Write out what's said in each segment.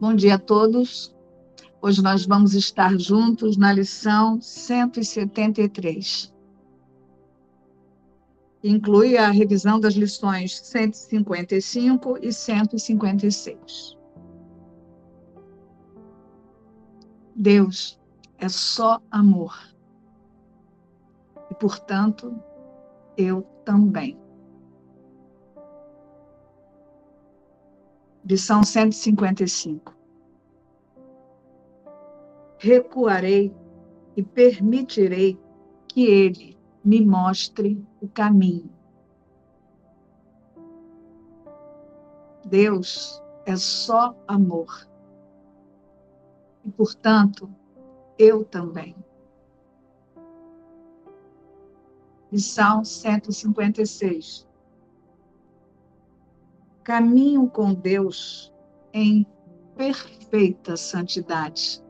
Bom dia a todos. Hoje nós vamos estar juntos na lição 173. Inclui a revisão das lições 155 e 156. Deus é só amor. E, portanto, eu também. Lição 155. Recuarei e permitirei que ele me mostre o caminho. Deus é só amor. E, portanto, eu também. Lição 156 caminho com Deus em perfeita santidade.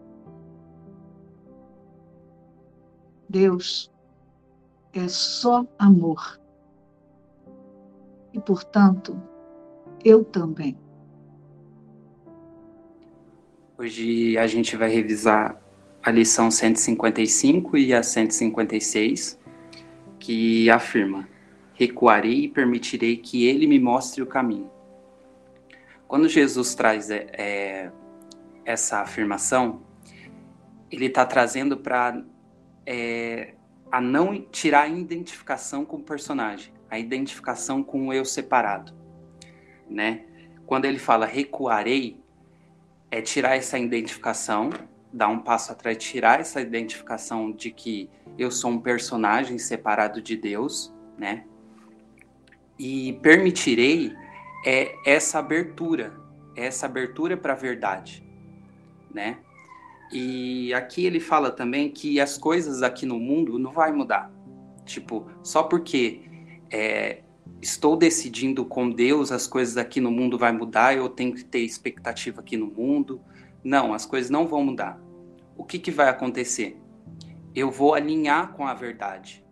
Deus é só amor. E, portanto, eu também. Hoje a gente vai revisar a lição 155 e a 156, que afirma: Recuarei e permitirei que ele me mostre o caminho. Quando Jesus traz é, é, essa afirmação, ele está trazendo para é, a não tirar a identificação com o personagem, a identificação com o eu separado, né? Quando ele fala recuarei, é tirar essa identificação, dar um passo atrás, tirar essa identificação de que eu sou um personagem separado de Deus, né? E permitirei é essa abertura, essa abertura para a verdade, né? E aqui ele fala também que as coisas aqui no mundo não vai mudar. Tipo, só porque é, estou decidindo com Deus as coisas aqui no mundo vai mudar, eu tenho que ter expectativa aqui no mundo. Não, as coisas não vão mudar. O que, que vai acontecer? Eu vou alinhar com a verdade.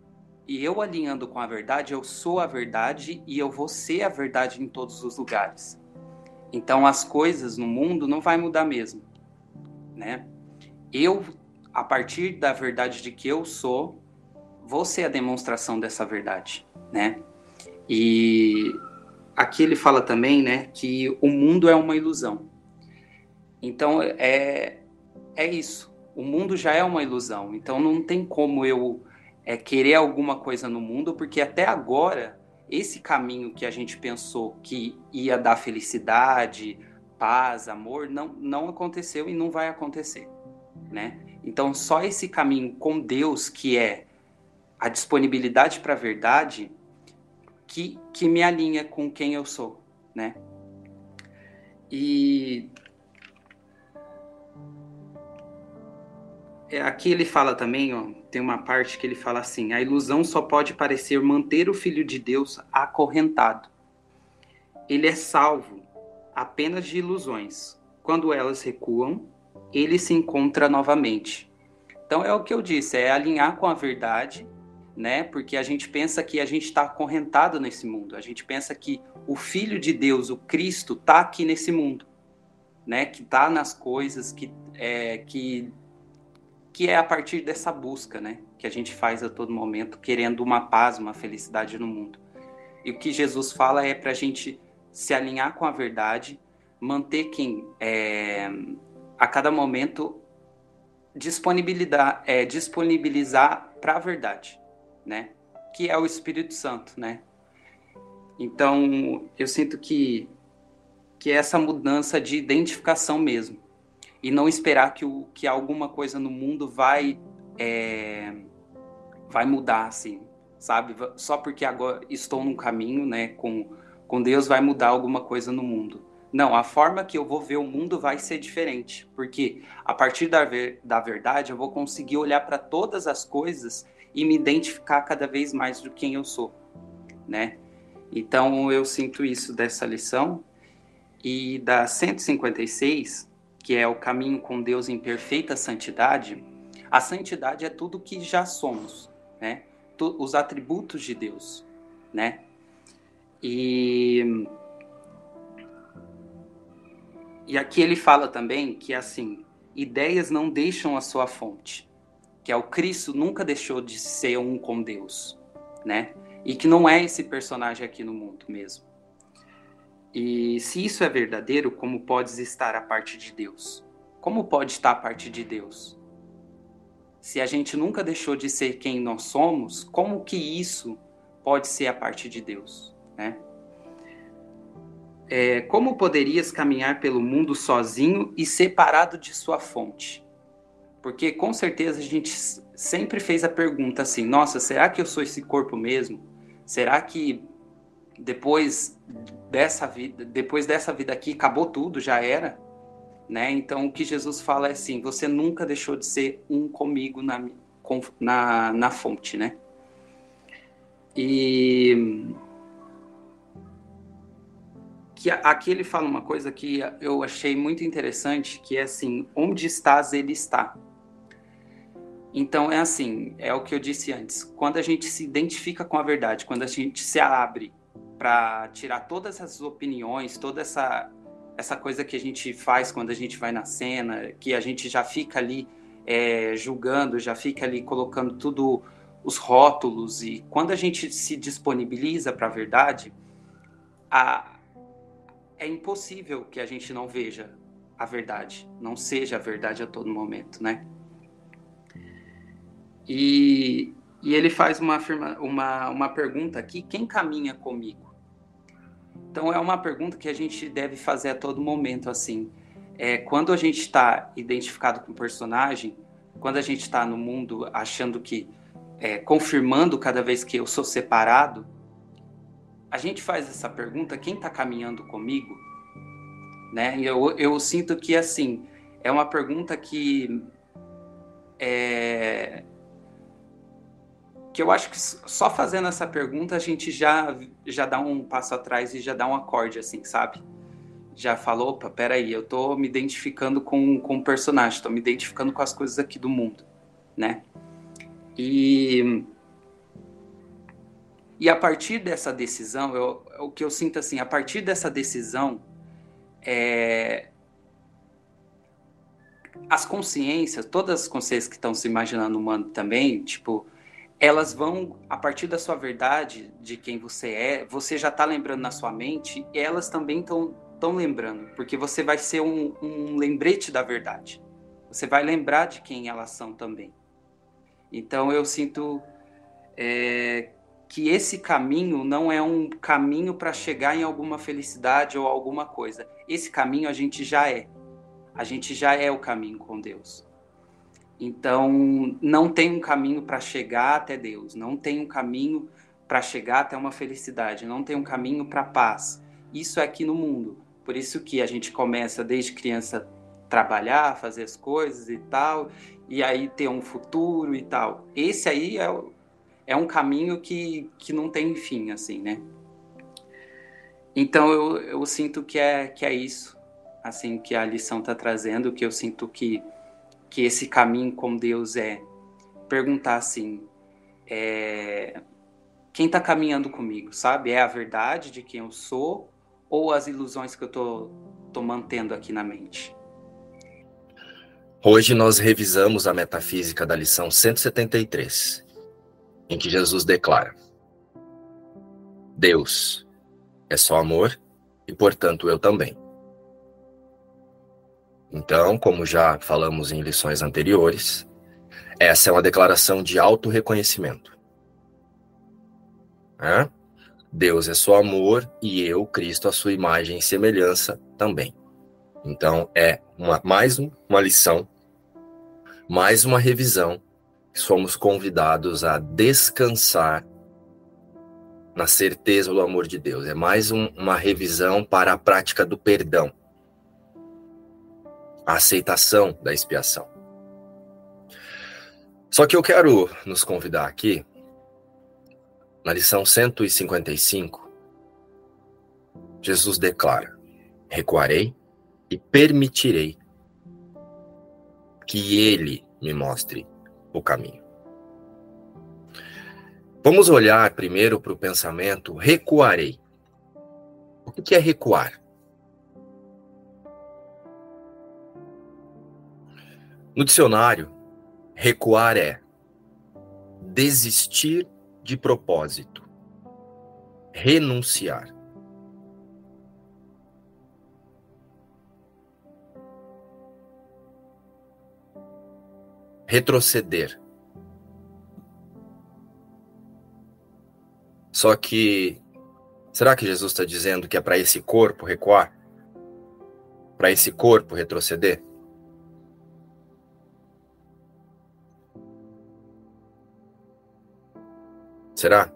E eu alinhando com a verdade, eu sou a verdade e eu vou ser a verdade em todos os lugares. Então as coisas no mundo não vai mudar mesmo, né? Eu a partir da verdade de que eu sou, vou ser a demonstração dessa verdade, né? E aqui ele fala também, né, que o mundo é uma ilusão. Então é é isso. O mundo já é uma ilusão. Então não tem como eu é, querer alguma coisa no mundo, porque até agora, esse caminho que a gente pensou que ia dar felicidade, paz, amor, não, não aconteceu e não vai acontecer, né? Então, só esse caminho com Deus, que é a disponibilidade para a verdade, que, que me alinha com quem eu sou, né? E É, aqui ele fala também, ó, tem uma parte que ele fala assim: a ilusão só pode parecer manter o Filho de Deus acorrentado. Ele é salvo apenas de ilusões. Quando elas recuam, ele se encontra novamente. Então é o que eu disse, é alinhar com a verdade, né? Porque a gente pensa que a gente está acorrentado nesse mundo. A gente pensa que o Filho de Deus, o Cristo, está aqui nesse mundo, né? Que está nas coisas, que é, que que é a partir dessa busca, né, que a gente faz a todo momento, querendo uma paz, uma felicidade no mundo. E o que Jesus fala é para a gente se alinhar com a verdade, manter quem é, a cada momento disponibilizar, é, disponibilizar para a verdade, né, que é o Espírito Santo, né. Então eu sinto que que é essa mudança de identificação mesmo e não esperar que, o, que alguma coisa no mundo vai é, vai mudar assim, sabe? Só porque agora estou num caminho, né, com com Deus vai mudar alguma coisa no mundo. Não, a forma que eu vou ver o mundo vai ser diferente, porque a partir da, ver, da verdade eu vou conseguir olhar para todas as coisas e me identificar cada vez mais do quem eu sou, né? Então eu sinto isso dessa lição e da 156 que é o caminho com Deus em perfeita santidade, a santidade é tudo que já somos, né? Os atributos de Deus, né? E e aqui ele fala também que assim, ideias não deixam a sua fonte, que é o Cristo nunca deixou de ser um com Deus, né? E que não é esse personagem aqui no mundo mesmo. E se isso é verdadeiro, como pode estar a parte de Deus? Como pode estar a parte de Deus? Se a gente nunca deixou de ser quem nós somos, como que isso pode ser a parte de Deus, né? É, como poderias caminhar pelo mundo sozinho e separado de sua fonte? Porque com certeza a gente sempre fez a pergunta assim: nossa, será que eu sou esse corpo mesmo? Será que depois dessa vida, depois dessa vida aqui acabou tudo, já era? Né? Então o que Jesus fala é assim: você nunca deixou de ser um comigo na, na, na fonte, né? E que aqui ele fala uma coisa que eu achei muito interessante, que é assim, onde estás, ele está. Então é assim, é o que eu disse antes. Quando a gente se identifica com a verdade, quando a gente se abre para tirar todas essas opiniões, toda essa essa coisa que a gente faz quando a gente vai na cena, que a gente já fica ali é, julgando, já fica ali colocando tudo os rótulos e quando a gente se disponibiliza para a verdade, é impossível que a gente não veja a verdade, não seja a verdade a todo momento, né? E, e ele faz uma, uma, uma pergunta aqui: quem caminha comigo? Então é uma pergunta que a gente deve fazer a todo momento, assim. É, quando a gente está identificado com o personagem, quando a gente está no mundo achando que, é, confirmando cada vez que eu sou separado, a gente faz essa pergunta, quem está caminhando comigo? Né? Eu, eu sinto que, assim, é uma pergunta que é, que eu acho que só fazendo essa pergunta a gente já, já dá um passo atrás e já dá um acorde, assim, sabe? Já falou, opa, peraí, eu tô me identificando com, com o personagem, tô me identificando com as coisas aqui do mundo, né? E e a partir dessa decisão, eu, o que eu sinto assim, a partir dessa decisão, é, as consciências, todas as consciências que estão se imaginando humano também, tipo, elas vão, a partir da sua verdade, de quem você é, você já está lembrando na sua mente, e elas também estão tão lembrando, porque você vai ser um, um lembrete da verdade. Você vai lembrar de quem elas são também. Então eu sinto é, que esse caminho não é um caminho para chegar em alguma felicidade ou alguma coisa. Esse caminho a gente já é. A gente já é o caminho com Deus. Então, não tem um caminho para chegar até Deus, não tem um caminho para chegar até uma felicidade, não tem um caminho para paz. Isso é aqui no mundo. Por isso que a gente começa desde criança trabalhar, fazer as coisas e tal, e aí ter um futuro e tal. Esse aí é é um caminho que, que não tem fim, assim, né? Então eu, eu sinto que é, que é isso, assim, que a lição está trazendo, que eu sinto que, que esse caminho com Deus é perguntar assim, é, quem está caminhando comigo, sabe? É a verdade de quem eu sou ou as ilusões que eu tô, tô mantendo aqui na mente? Hoje nós revisamos a metafísica da lição 173 em que Jesus declara: Deus é só amor e, portanto, eu também. Então, como já falamos em lições anteriores, essa é uma declaração de auto-reconhecimento. Deus é só amor e eu, Cristo, a sua imagem e semelhança também. Então, é uma, mais uma lição, mais uma revisão somos convidados a descansar na certeza do amor de Deus. É mais um, uma revisão para a prática do perdão, a aceitação da expiação. Só que eu quero nos convidar aqui, na lição 155, Jesus declara: recuarei e permitirei que ele me mostre o caminho. Vamos olhar primeiro para o pensamento recuarei. O que é recuar? No dicionário, recuar é desistir de propósito, renunciar. Retroceder. Só que, será que Jesus está dizendo que é para esse corpo recuar? Para esse corpo retroceder? Será?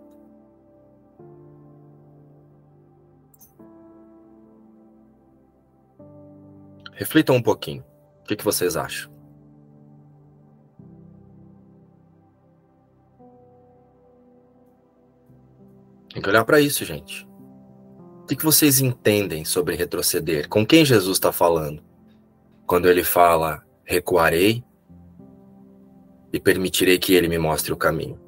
Reflitam um pouquinho. O que, que vocês acham? Tem que olhar para isso, gente. O que, que vocês entendem sobre retroceder? Com quem Jesus está falando? Quando ele fala, recuarei e permitirei que ele me mostre o caminho.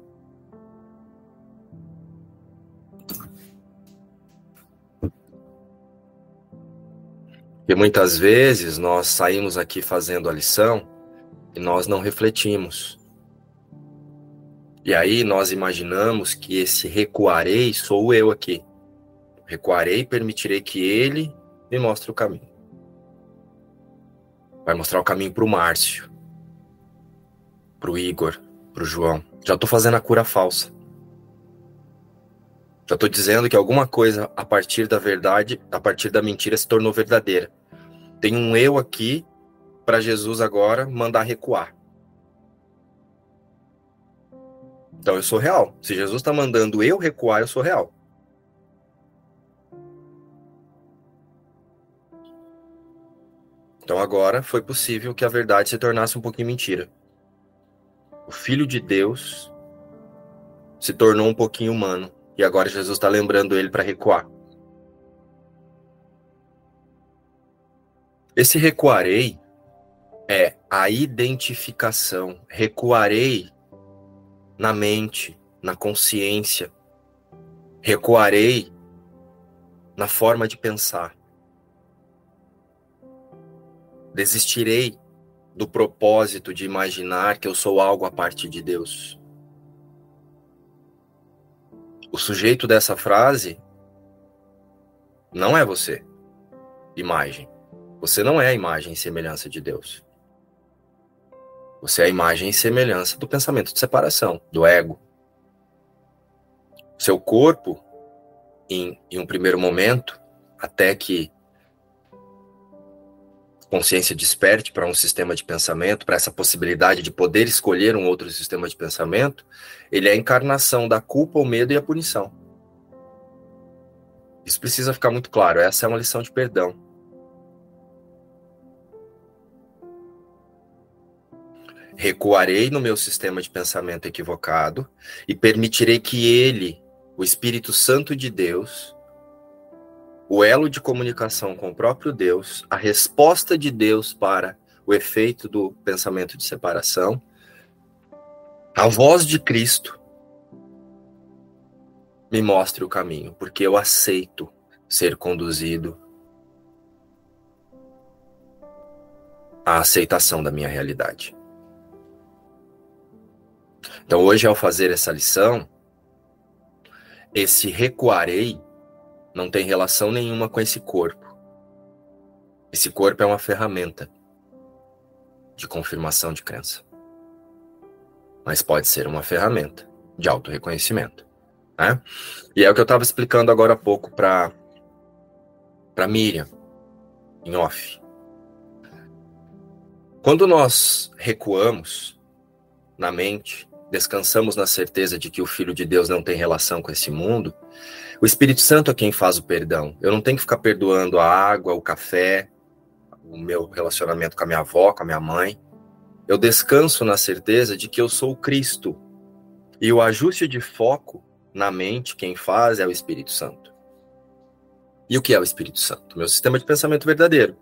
Porque muitas vezes nós saímos aqui fazendo a lição e nós não refletimos. E aí nós imaginamos que esse recuarei sou eu aqui. Recuarei e permitirei que ele me mostre o caminho. Vai mostrar o caminho para o Márcio, para o Igor, para o João. Já estou fazendo a cura falsa. Já estou dizendo que alguma coisa a partir da verdade, a partir da mentira, se tornou verdadeira. Tem um eu aqui para Jesus agora mandar recuar. Então eu sou real. Se Jesus está mandando eu recuar, eu sou real. Então agora foi possível que a verdade se tornasse um pouquinho mentira. O Filho de Deus se tornou um pouquinho humano. E agora Jesus está lembrando ele para recuar. Esse recuarei é a identificação. Recuarei na mente, na consciência. Recuarei na forma de pensar. Desistirei do propósito de imaginar que eu sou algo a parte de Deus. O sujeito dessa frase não é você, imagem. Você não é a imagem e semelhança de Deus. Você é a imagem e semelhança do pensamento de separação, do ego. Seu corpo, em, em um primeiro momento, até que consciência desperte para um sistema de pensamento, para essa possibilidade de poder escolher um outro sistema de pensamento, ele é a encarnação da culpa, o medo e a punição. Isso precisa ficar muito claro. Essa é uma lição de perdão. Recuarei no meu sistema de pensamento equivocado e permitirei que ele, o Espírito Santo de Deus, o elo de comunicação com o próprio Deus, a resposta de Deus para o efeito do pensamento de separação, a voz de Cristo me mostre o caminho, porque eu aceito ser conduzido à aceitação da minha realidade. Então, hoje, ao fazer essa lição, esse recuarei não tem relação nenhuma com esse corpo. Esse corpo é uma ferramenta de confirmação de crença. Mas pode ser uma ferramenta de auto-reconhecimento. Né? E é o que eu estava explicando agora há pouco para para Miriam, em off. Quando nós recuamos na mente, descansamos na certeza de que o Filho de Deus não tem relação com esse mundo, o Espírito Santo é quem faz o perdão. Eu não tenho que ficar perdoando a água, o café, o meu relacionamento com a minha avó, com a minha mãe. Eu descanso na certeza de que eu sou Cristo. E o ajuste de foco na mente, quem faz é o Espírito Santo. E o que é o Espírito Santo? Meu sistema de pensamento verdadeiro.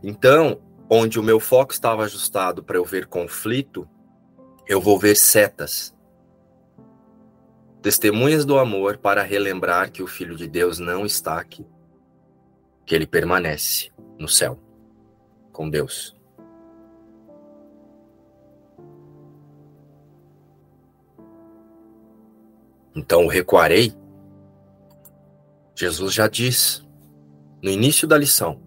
Então, onde o meu foco estava ajustado para eu ver conflito, eu vou ver setas. Testemunhas do amor para relembrar que o Filho de Deus não está aqui, que ele permanece no céu, com Deus. Então recuarei. Jesus já diz no início da lição: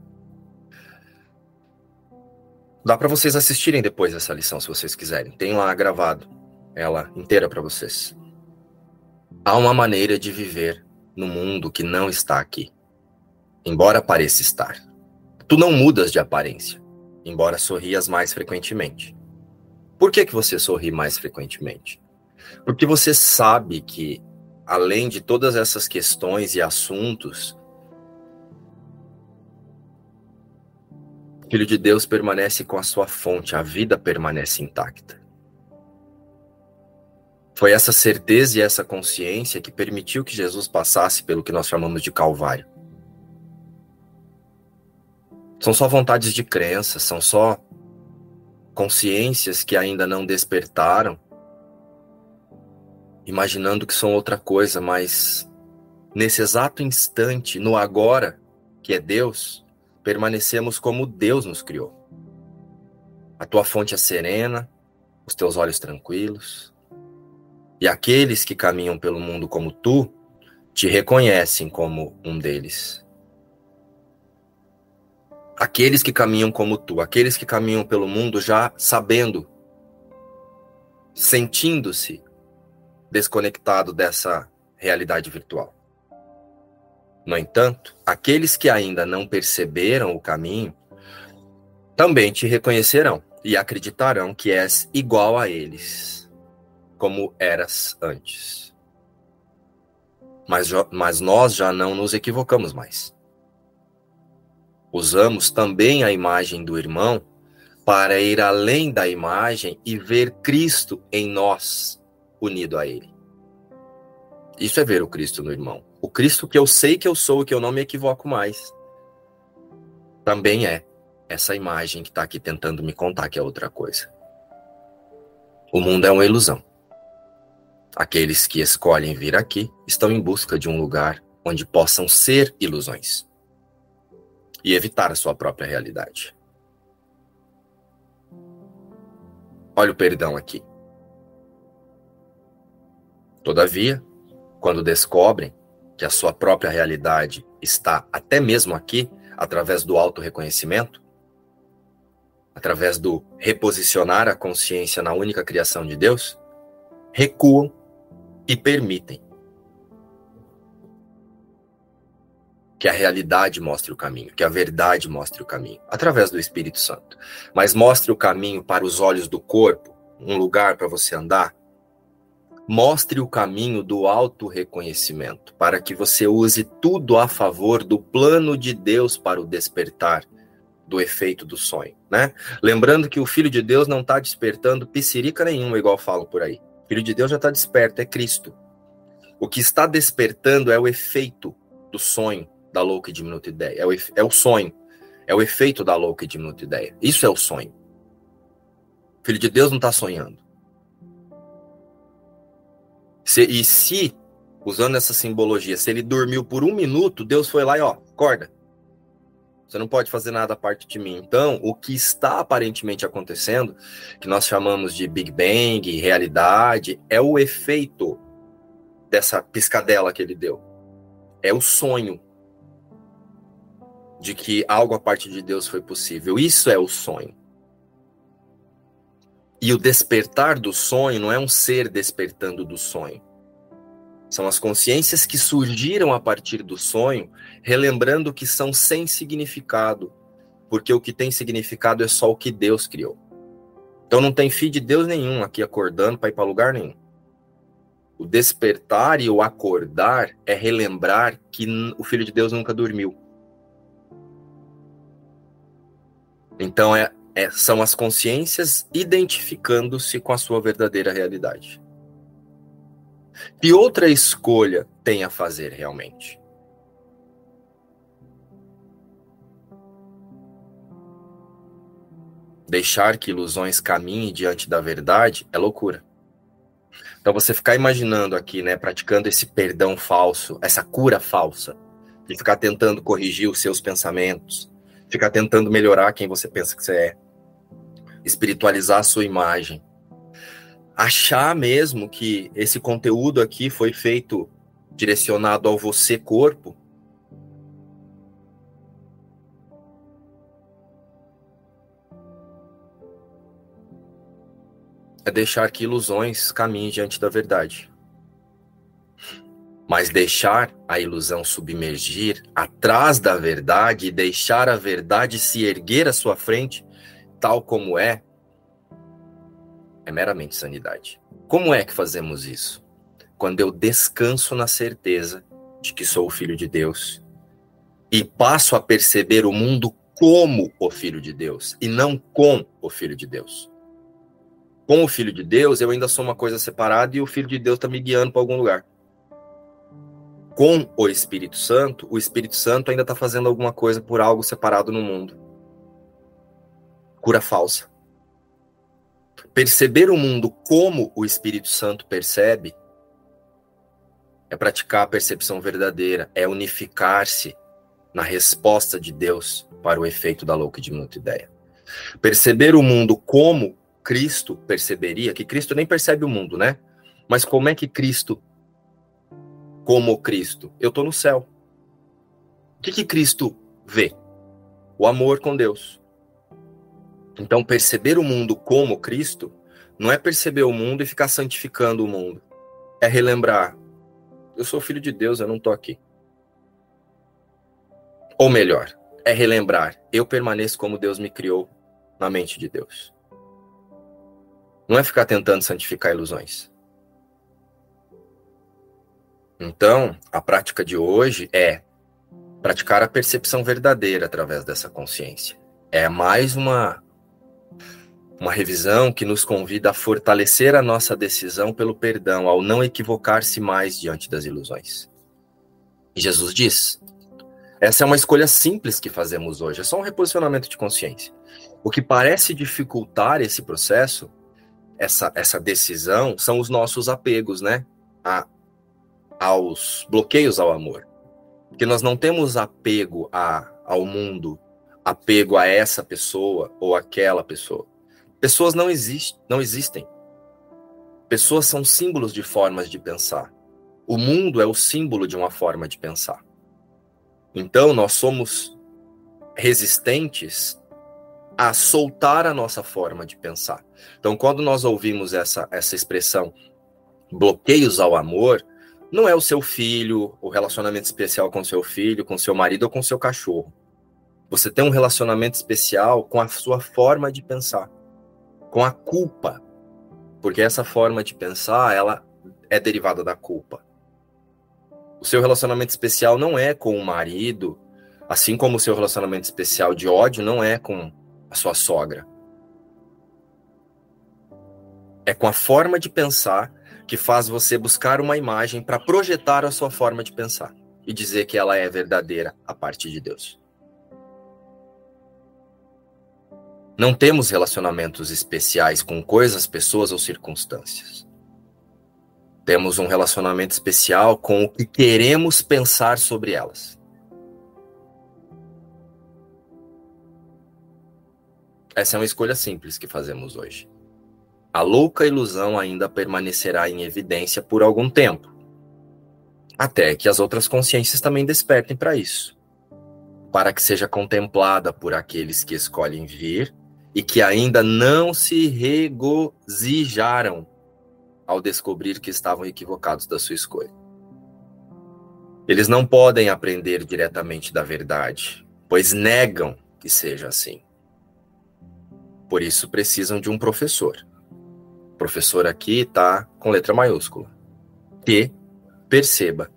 Dá para vocês assistirem depois essa lição, se vocês quiserem. Tem lá gravado ela inteira para vocês. Há uma maneira de viver no mundo que não está aqui, embora pareça estar. Tu não mudas de aparência, embora sorrias mais frequentemente. Por que, que você sorri mais frequentemente? Porque você sabe que, além de todas essas questões e assuntos, o Filho de Deus permanece com a sua fonte, a vida permanece intacta. Foi essa certeza e essa consciência que permitiu que Jesus passasse pelo que nós chamamos de Calvário. São só vontades de crença, são só consciências que ainda não despertaram, imaginando que são outra coisa, mas nesse exato instante, no agora, que é Deus, permanecemos como Deus nos criou. A tua fonte é serena, os teus olhos tranquilos, e aqueles que caminham pelo mundo como tu te reconhecem como um deles. Aqueles que caminham como tu, aqueles que caminham pelo mundo já sabendo, sentindo-se desconectado dessa realidade virtual. No entanto, aqueles que ainda não perceberam o caminho também te reconhecerão e acreditarão que és igual a eles como eras antes. Mas, mas nós já não nos equivocamos mais. Usamos também a imagem do irmão para ir além da imagem e ver Cristo em nós, unido a Ele. Isso é ver o Cristo no irmão. O Cristo que eu sei que eu sou e que eu não me equivoco mais. Também é essa imagem que está aqui tentando me contar que é outra coisa. O mundo é uma ilusão. Aqueles que escolhem vir aqui estão em busca de um lugar onde possam ser ilusões e evitar a sua própria realidade. Olha o perdão aqui. Todavia, quando descobrem que a sua própria realidade está até mesmo aqui, através do auto-reconhecimento, através do reposicionar a consciência na única criação de Deus, recuam e permitem que a realidade mostre o caminho, que a verdade mostre o caminho, através do Espírito Santo. Mas mostre o caminho para os olhos do corpo, um lugar para você andar. Mostre o caminho do auto-reconhecimento, para que você use tudo a favor do plano de Deus para o despertar do efeito do sonho, né? Lembrando que o Filho de Deus não está despertando piscirica nenhuma, igual falam por aí. Filho de Deus já está desperto, é Cristo. O que está despertando é o efeito do sonho da louca e diminuta ideia. É o, é o sonho. É o efeito da louca e diminuta ideia. Isso é o sonho. O filho de Deus não está sonhando. Se, e se, usando essa simbologia, se ele dormiu por um minuto, Deus foi lá e ó, acorda. Você não pode fazer nada a parte de mim. Então, o que está aparentemente acontecendo, que nós chamamos de Big Bang, realidade, é o efeito dessa piscadela que ele deu. É o sonho de que algo a parte de Deus foi possível. Isso é o sonho. E o despertar do sonho não é um ser despertando do sonho. São as consciências que surgiram a partir do sonho, relembrando que são sem significado, porque o que tem significado é só o que Deus criou. Então não tem filho de Deus nenhum aqui acordando para ir para lugar nenhum. O despertar e o acordar é relembrar que o filho de Deus nunca dormiu. Então é, é são as consciências identificando-se com a sua verdadeira realidade. Que outra escolha tem a fazer realmente? Deixar que ilusões caminhem diante da verdade é loucura. Então você ficar imaginando aqui, né, praticando esse perdão falso, essa cura falsa, de ficar tentando corrigir os seus pensamentos, ficar tentando melhorar quem você pensa que você é, espiritualizar a sua imagem, achar mesmo que esse conteúdo aqui foi feito direcionado ao você corpo, é deixar que ilusões caminhem diante da verdade. Mas deixar a ilusão submergir atrás da verdade e deixar a verdade se erguer à sua frente, tal como é, é meramente sanidade. Como é que fazemos isso? Quando eu descanso na certeza de que sou o filho de Deus e passo a perceber o mundo como o filho de Deus e não com o filho de Deus. Com o filho de Deus, eu ainda sou uma coisa separada e o filho de Deus está me guiando para algum lugar com o Espírito Santo, o Espírito Santo ainda está fazendo alguma coisa por algo separado no mundo. Cura falsa. Perceber o mundo como o Espírito Santo percebe é praticar a percepção verdadeira, é unificar-se na resposta de Deus para o efeito da louca de muita ideia. Perceber o mundo como Cristo perceberia, que Cristo nem percebe o mundo, né? Mas como é que Cristo como Cristo? Eu estou no céu. O que, que Cristo vê? O amor com Deus. Então, perceber o mundo como Cristo não é perceber o mundo e ficar santificando o mundo. É relembrar: eu sou filho de Deus, eu não estou aqui. Ou melhor, é relembrar: eu permaneço como Deus me criou na mente de Deus. Não é ficar tentando santificar ilusões. Então, a prática de hoje é praticar a percepção verdadeira através dessa consciência. É mais uma uma revisão que nos convida a fortalecer a nossa decisão pelo perdão, ao não equivocar-se mais diante das ilusões. E Jesus diz: essa é uma escolha simples que fazemos hoje, é só um reposicionamento de consciência. O que parece dificultar esse processo, essa, essa decisão, são os nossos apegos, né? A, aos bloqueios ao amor. Porque nós não temos apego a, ao mundo, apego a essa pessoa ou aquela pessoa. Pessoas não, exist, não existem. Pessoas são símbolos de formas de pensar. O mundo é o símbolo de uma forma de pensar. Então, nós somos resistentes a soltar a nossa forma de pensar. Então, quando nós ouvimos essa, essa expressão bloqueios ao amor, não é o seu filho, o relacionamento especial com seu filho, com seu marido ou com seu cachorro. Você tem um relacionamento especial com a sua forma de pensar, com a culpa, porque essa forma de pensar, ela é derivada da culpa. O seu relacionamento especial não é com o marido, assim como o seu relacionamento especial de ódio não é com a sua sogra. É com a forma de pensar que faz você buscar uma imagem para projetar a sua forma de pensar e dizer que ela é verdadeira a partir de Deus. Não temos relacionamentos especiais com coisas, pessoas ou circunstâncias. Temos um relacionamento especial com o que queremos pensar sobre elas. Essa é uma escolha simples que fazemos hoje a louca ilusão ainda permanecerá em evidência por algum tempo, até que as outras consciências também despertem para isso, para que seja contemplada por aqueles que escolhem vir e que ainda não se regozijaram ao descobrir que estavam equivocados da sua escolha. Eles não podem aprender diretamente da verdade, pois negam que seja assim. Por isso precisam de um professor professor aqui está com letra maiúscula. Que perceba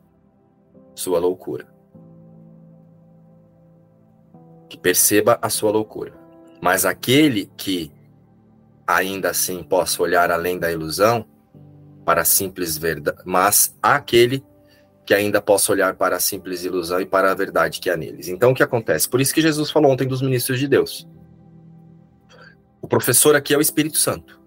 sua loucura. Que perceba a sua loucura. Mas aquele que ainda assim possa olhar além da ilusão para a simples verdade, mas aquele que ainda possa olhar para a simples ilusão e para a verdade que há neles. Então o que acontece? Por isso que Jesus falou ontem dos ministros de Deus. O professor aqui é o Espírito Santo.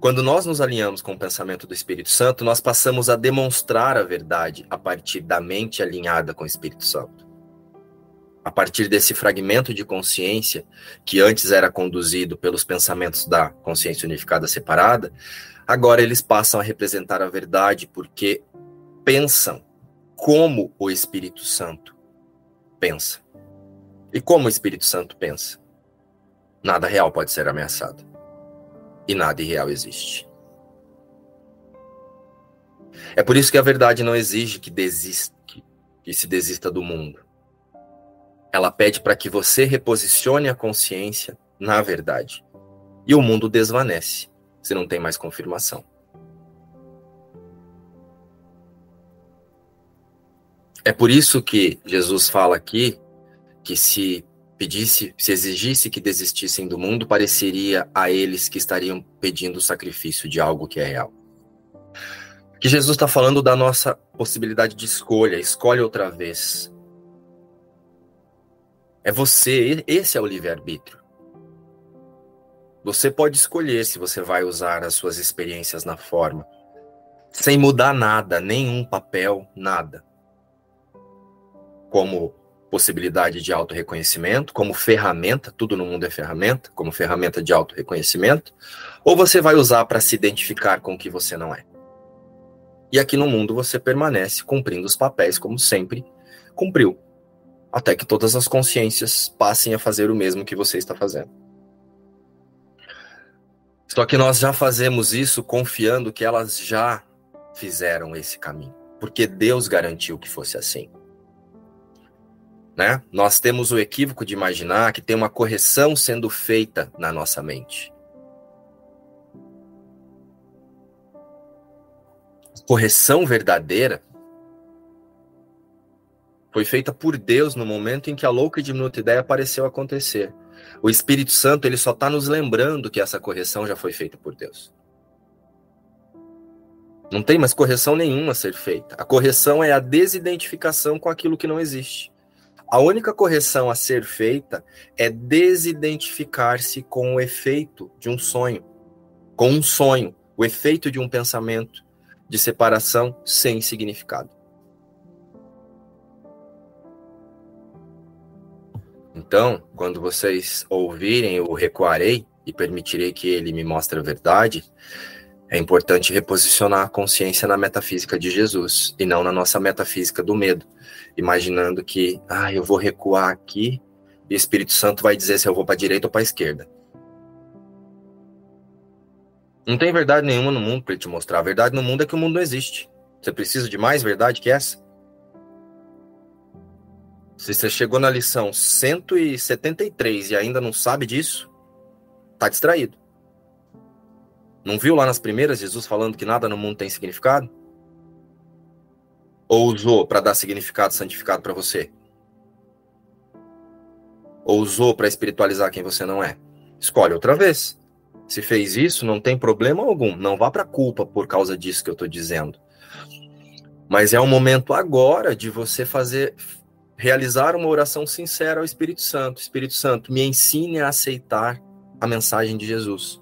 Quando nós nos alinhamos com o pensamento do Espírito Santo, nós passamos a demonstrar a verdade a partir da mente alinhada com o Espírito Santo. A partir desse fragmento de consciência que antes era conduzido pelos pensamentos da consciência unificada separada, agora eles passam a representar a verdade porque pensam como o Espírito Santo pensa. E como o Espírito Santo pensa? Nada real pode ser ameaçado. E nada irreal existe. É por isso que a verdade não exige que desista, que se desista do mundo. Ela pede para que você reposicione a consciência na verdade. E o mundo desvanece se não tem mais confirmação. É por isso que Jesus fala aqui que se pedisse, se exigisse que desistissem do mundo, pareceria a eles que estariam pedindo o sacrifício de algo que é real. Que Jesus está falando da nossa possibilidade de escolha, escolhe outra vez. É você, esse é o livre-arbítrio. Você pode escolher se você vai usar as suas experiências na forma, sem mudar nada, nenhum papel, nada. Como possibilidade de auto-reconhecimento, como ferramenta, tudo no mundo é ferramenta, como ferramenta de auto-reconhecimento, ou você vai usar para se identificar com o que você não é. E aqui no mundo você permanece cumprindo os papéis como sempre cumpriu, até que todas as consciências passem a fazer o mesmo que você está fazendo. Só que nós já fazemos isso confiando que elas já fizeram esse caminho, porque Deus garantiu que fosse assim. Né? Nós temos o equívoco de imaginar que tem uma correção sendo feita na nossa mente. correção verdadeira foi feita por Deus no momento em que a louca e diminuta ideia apareceu acontecer. O Espírito Santo ele só está nos lembrando que essa correção já foi feita por Deus. Não tem mais correção nenhuma a ser feita. A correção é a desidentificação com aquilo que não existe. A única correção a ser feita é desidentificar-se com o efeito de um sonho, com um sonho, o efeito de um pensamento, de separação sem significado. Então, quando vocês ouvirem o recuarei e permitirei que ele me mostre a verdade, é importante reposicionar a consciência na metafísica de Jesus e não na nossa metafísica do medo, imaginando que, ah, eu vou recuar aqui e o Espírito Santo vai dizer se eu vou para a direita ou para a esquerda. Não tem verdade nenhuma no mundo para ele te mostrar. A verdade no mundo é que o mundo não existe. Você precisa de mais verdade que essa? Se você chegou na lição 173 e ainda não sabe disso, tá distraído. Não viu lá nas primeiras Jesus falando que nada no mundo tem significado? Ou usou para dar significado santificado para você? Ou usou para espiritualizar quem você não é? Escolhe outra vez. Se fez isso, não tem problema algum. Não vá para culpa por causa disso que eu estou dizendo. Mas é o momento agora de você fazer, realizar uma oração sincera ao Espírito Santo. Espírito Santo, me ensine a aceitar a mensagem de Jesus.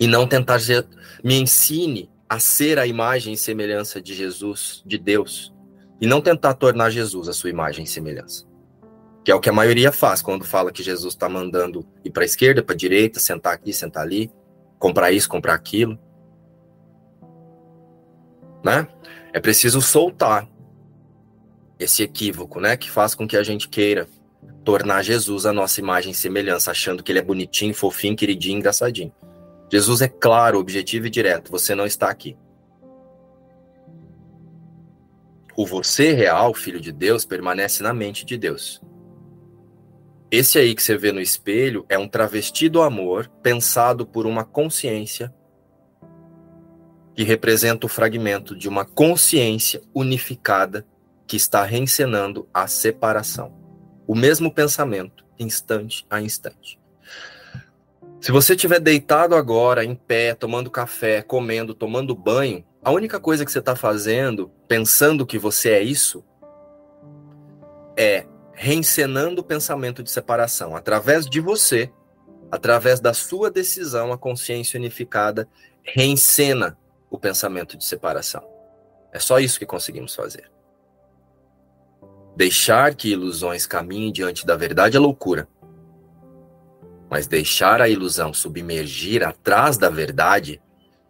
E não tentar. Me ensine a ser a imagem e semelhança de Jesus, de Deus. E não tentar tornar Jesus a sua imagem e semelhança que é o que a maioria faz quando fala que Jesus está mandando ir para a esquerda, para a direita, sentar aqui, sentar ali, comprar isso, comprar aquilo. Né? É preciso soltar esse equívoco, né, que faz com que a gente queira tornar Jesus a nossa imagem e semelhança, achando que ele é bonitinho, fofinho, queridinho, engraçadinho. Jesus é claro, objetivo e direto, você não está aqui. O você real, filho de Deus, permanece na mente de Deus. Esse aí que você vê no espelho é um travesti do amor pensado por uma consciência que representa o fragmento de uma consciência unificada que está reencenando a separação. O mesmo pensamento, instante a instante. Se você estiver deitado agora, em pé, tomando café, comendo, tomando banho, a única coisa que você está fazendo, pensando que você é isso, é reencenando o pensamento de separação. Através de você, através da sua decisão, a consciência unificada reencena o pensamento de separação. É só isso que conseguimos fazer. Deixar que ilusões caminhem diante da verdade é loucura. Mas deixar a ilusão submergir atrás da verdade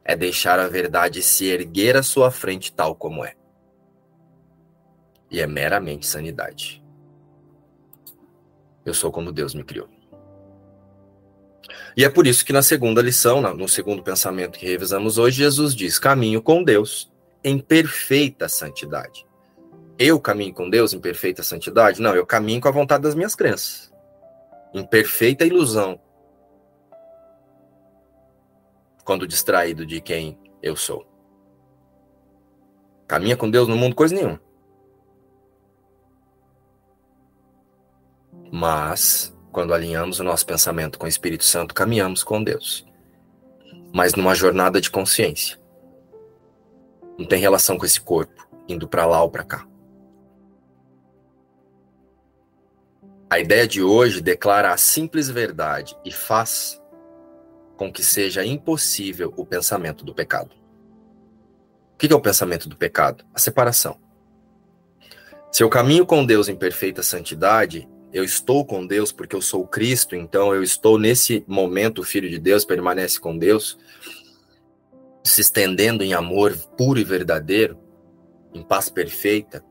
é deixar a verdade se erguer à sua frente tal como é. E é meramente sanidade. Eu sou como Deus me criou. E é por isso que na segunda lição, no segundo pensamento que revisamos hoje, Jesus diz: caminho com Deus em perfeita santidade. Eu caminho com Deus em perfeita santidade? Não, eu caminho com a vontade das minhas crenças. Em perfeita ilusão. Quando distraído de quem eu sou. Caminha com Deus no mundo coisa nenhuma. Mas, quando alinhamos o nosso pensamento com o Espírito Santo, caminhamos com Deus. Mas numa jornada de consciência. Não tem relação com esse corpo, indo para lá ou para cá. A ideia de hoje declara a simples verdade e faz com que seja impossível o pensamento do pecado. O que é o pensamento do pecado? A separação. Se eu caminho com Deus em perfeita santidade, eu estou com Deus porque eu sou Cristo, então eu estou nesse momento, o Filho de Deus permanece com Deus, se estendendo em amor puro e verdadeiro, em paz perfeita,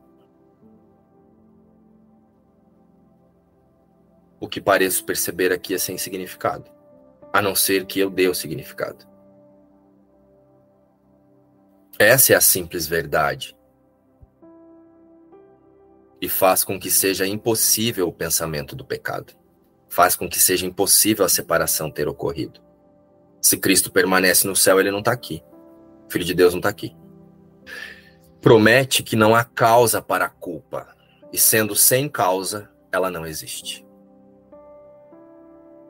o que pareço perceber aqui é sem significado, a não ser que eu dê o significado. Essa é a simples verdade. E faz com que seja impossível o pensamento do pecado. Faz com que seja impossível a separação ter ocorrido. Se Cristo permanece no céu, ele não está aqui. O Filho de Deus não está aqui. Promete que não há causa para a culpa. E sendo sem causa, ela não existe.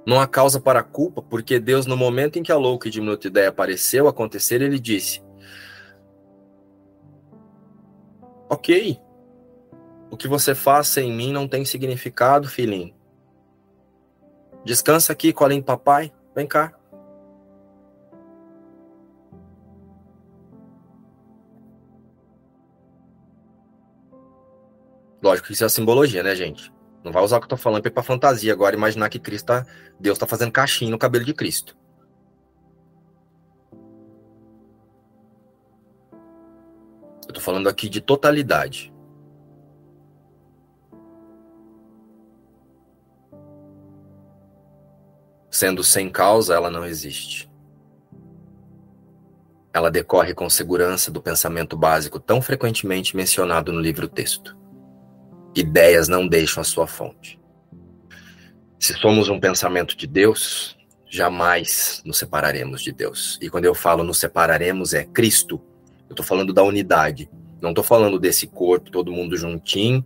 Não há causa para a culpa, porque Deus, no momento em que a louca e diminuta ideia apareceu acontecer, ele disse: Ok, o que você faz sem mim não tem significado, filhinho. Descansa aqui, colinho papai. Vem cá. Lógico que isso é simbologia, né, gente? Não vai usar o que eu tô falando para fantasia agora, imaginar que Cristo tá, Deus tá fazendo caixinha no cabelo de Cristo. Eu tô falando aqui de totalidade. Sendo sem causa, ela não existe. Ela decorre com segurança do pensamento básico tão frequentemente mencionado no livro-texto ideias não deixam a sua fonte. Se somos um pensamento de Deus, jamais nos separaremos de Deus. E quando eu falo nos separaremos, é Cristo. Eu estou falando da unidade. Não estou falando desse corpo, todo mundo juntinho,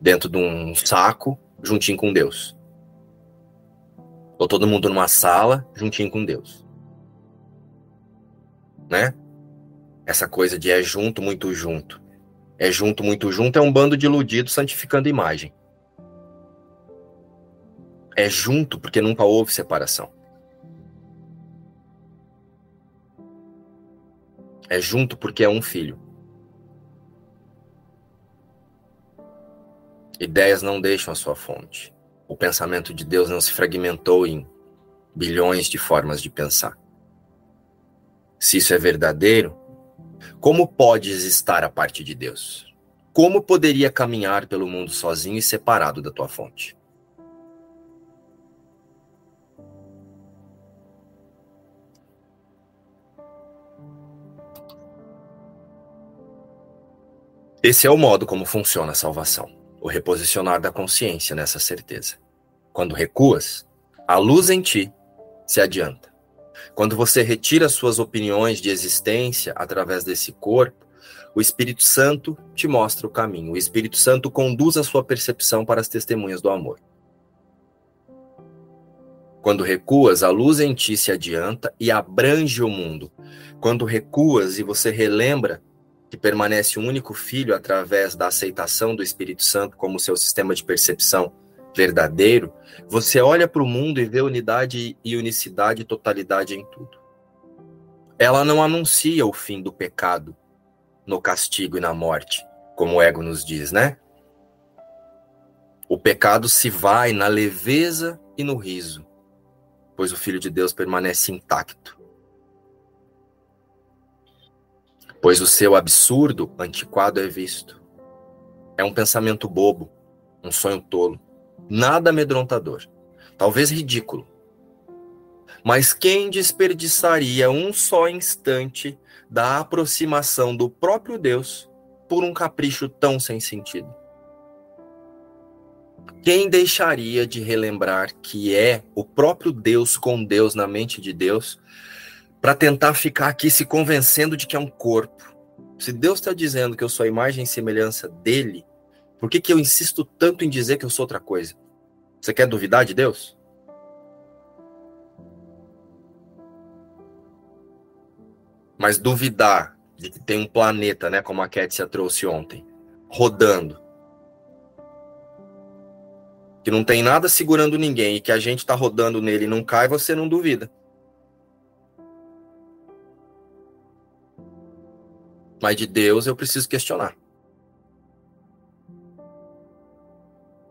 dentro de um saco, juntinho com Deus. Ou todo mundo numa sala, juntinho com Deus. Né? Essa coisa de é junto, muito junto é junto, muito junto, é um bando de iludidos santificando imagem. É junto porque nunca houve separação. É junto porque é um filho. Ideias não deixam a sua fonte. O pensamento de Deus não se fragmentou em bilhões de formas de pensar. Se isso é verdadeiro, como podes estar a parte de Deus? Como poderia caminhar pelo mundo sozinho e separado da tua fonte? Esse é o modo como funciona a salvação, o reposicionar da consciência nessa certeza. Quando recuas, a luz em ti se adianta. Quando você retira suas opiniões de existência através desse corpo, o Espírito Santo te mostra o caminho. O Espírito Santo conduz a sua percepção para as testemunhas do amor. Quando recuas, a luz em ti se adianta e abrange o mundo. Quando recuas e você relembra que permanece um único filho através da aceitação do Espírito Santo como seu sistema de percepção verdadeiro, você olha para o mundo e vê unidade e unicidade e totalidade em tudo. Ela não anuncia o fim do pecado no castigo e na morte, como o ego nos diz, né? O pecado se vai na leveza e no riso, pois o Filho de Deus permanece intacto. Pois o seu absurdo, antiquado é visto. É um pensamento bobo, um sonho tolo, nada amedrontador, talvez ridículo. Mas quem desperdiçaria um só instante da aproximação do próprio Deus por um capricho tão sem sentido? Quem deixaria de relembrar que é o próprio Deus com Deus na mente de Deus para tentar ficar aqui se convencendo de que é um corpo? Se Deus está dizendo que eu sou a imagem e semelhança dele, por que, que eu insisto tanto em dizer que eu sou outra coisa? Você quer duvidar de Deus? Mas duvidar de que tem um planeta, né, como a Kétia trouxe ontem, rodando, que não tem nada segurando ninguém e que a gente está rodando nele e não cai, você não duvida. Mas de Deus eu preciso questionar.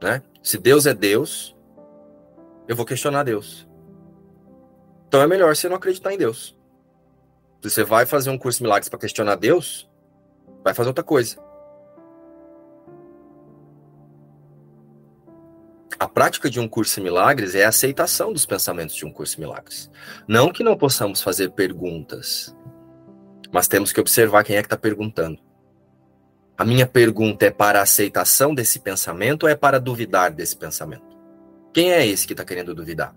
Né? Se Deus é Deus, eu vou questionar Deus. Então é melhor você não acreditar em Deus. Se você vai fazer um curso de milagres para questionar Deus, vai fazer outra coisa. A prática de um curso de milagres é a aceitação dos pensamentos de um curso de milagres. Não que não possamos fazer perguntas, mas temos que observar quem é que está perguntando. A minha pergunta é para a aceitação desse pensamento ou é para duvidar desse pensamento? Quem é esse que está querendo duvidar?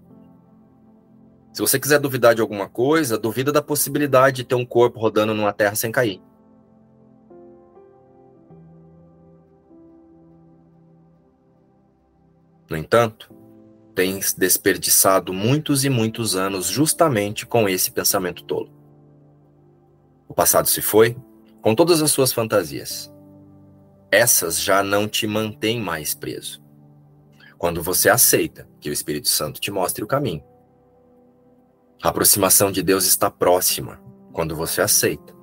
Se você quiser duvidar de alguma coisa, duvida da possibilidade de ter um corpo rodando numa terra sem cair. No entanto, tens desperdiçado muitos e muitos anos justamente com esse pensamento tolo. O passado se foi, com todas as suas fantasias. Essas já não te mantêm mais preso. Quando você aceita que o Espírito Santo te mostre o caminho, a aproximação de Deus está próxima quando você aceita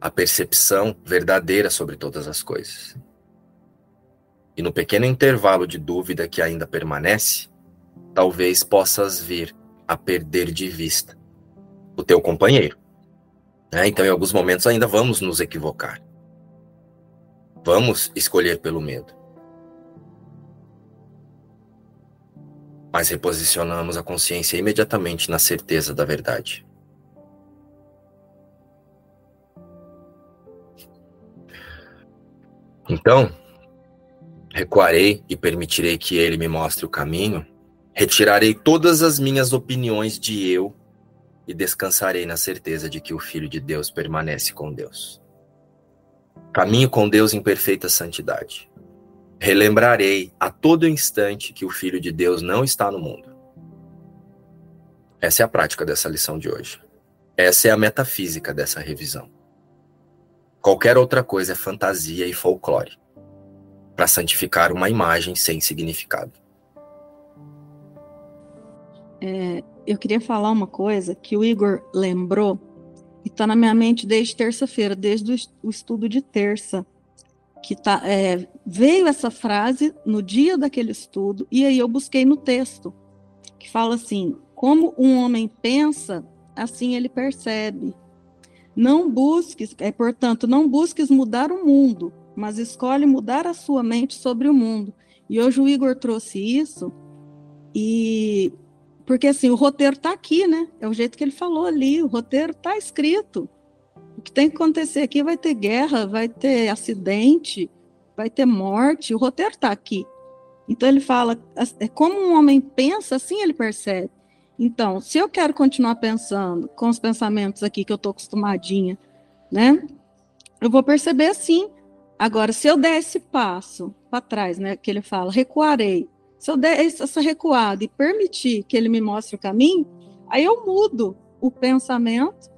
a percepção verdadeira sobre todas as coisas. E no pequeno intervalo de dúvida que ainda permanece, talvez possas vir a perder de vista o teu companheiro. É, então, em alguns momentos, ainda vamos nos equivocar. Vamos escolher pelo medo. mas reposicionamos a consciência imediatamente na certeza da verdade. Então, recuarei e permitirei que ele me mostre o caminho, retirarei todas as minhas opiniões de eu e descansarei na certeza de que o Filho de Deus permanece com Deus. Caminho com Deus em perfeita santidade. Relembrarei a todo instante que o Filho de Deus não está no mundo. Essa é a prática dessa lição de hoje. Essa é a metafísica dessa revisão. Qualquer outra coisa é fantasia e folclore para santificar uma imagem sem significado. É, eu queria falar uma coisa que o Igor lembrou e está na minha mente desde terça-feira, desde o estudo de terça que tá, é, veio essa frase no dia daquele estudo, e aí eu busquei no texto, que fala assim: como um homem pensa, assim ele percebe. Não busques, é, portanto, não busques mudar o mundo, mas escolhe mudar a sua mente sobre o mundo. E hoje o Igor trouxe isso, e porque assim, o roteiro está aqui, né? É o jeito que ele falou ali, o roteiro está escrito. O que tem que acontecer aqui vai ter guerra, vai ter acidente, vai ter morte. O roteiro está aqui. Então ele fala, é como um homem pensa, assim ele percebe. Então, se eu quero continuar pensando com os pensamentos aqui que eu estou acostumadinha, né? Eu vou perceber assim. Agora, se eu der esse passo para trás, né? Que ele fala, recuarei. Se eu der essa recuada e permitir que ele me mostre o caminho, aí eu mudo o pensamento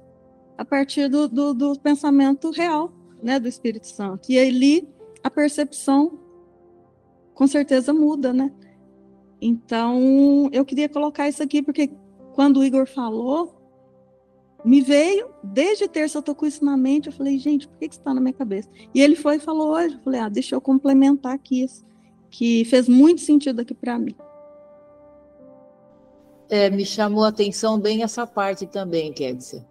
a partir do, do, do pensamento real, né, do Espírito Santo. E ali a percepção com certeza muda, né? Então, eu queria colocar isso aqui porque quando o Igor falou, me veio, desde terça eu tô com isso na mente, eu falei, gente, por que, que isso tá na minha cabeça? E ele foi e falou hoje, eu falei, ah, deixa eu complementar aqui isso. Que fez muito sentido aqui para mim. É, me chamou a atenção bem essa parte também, Kédia.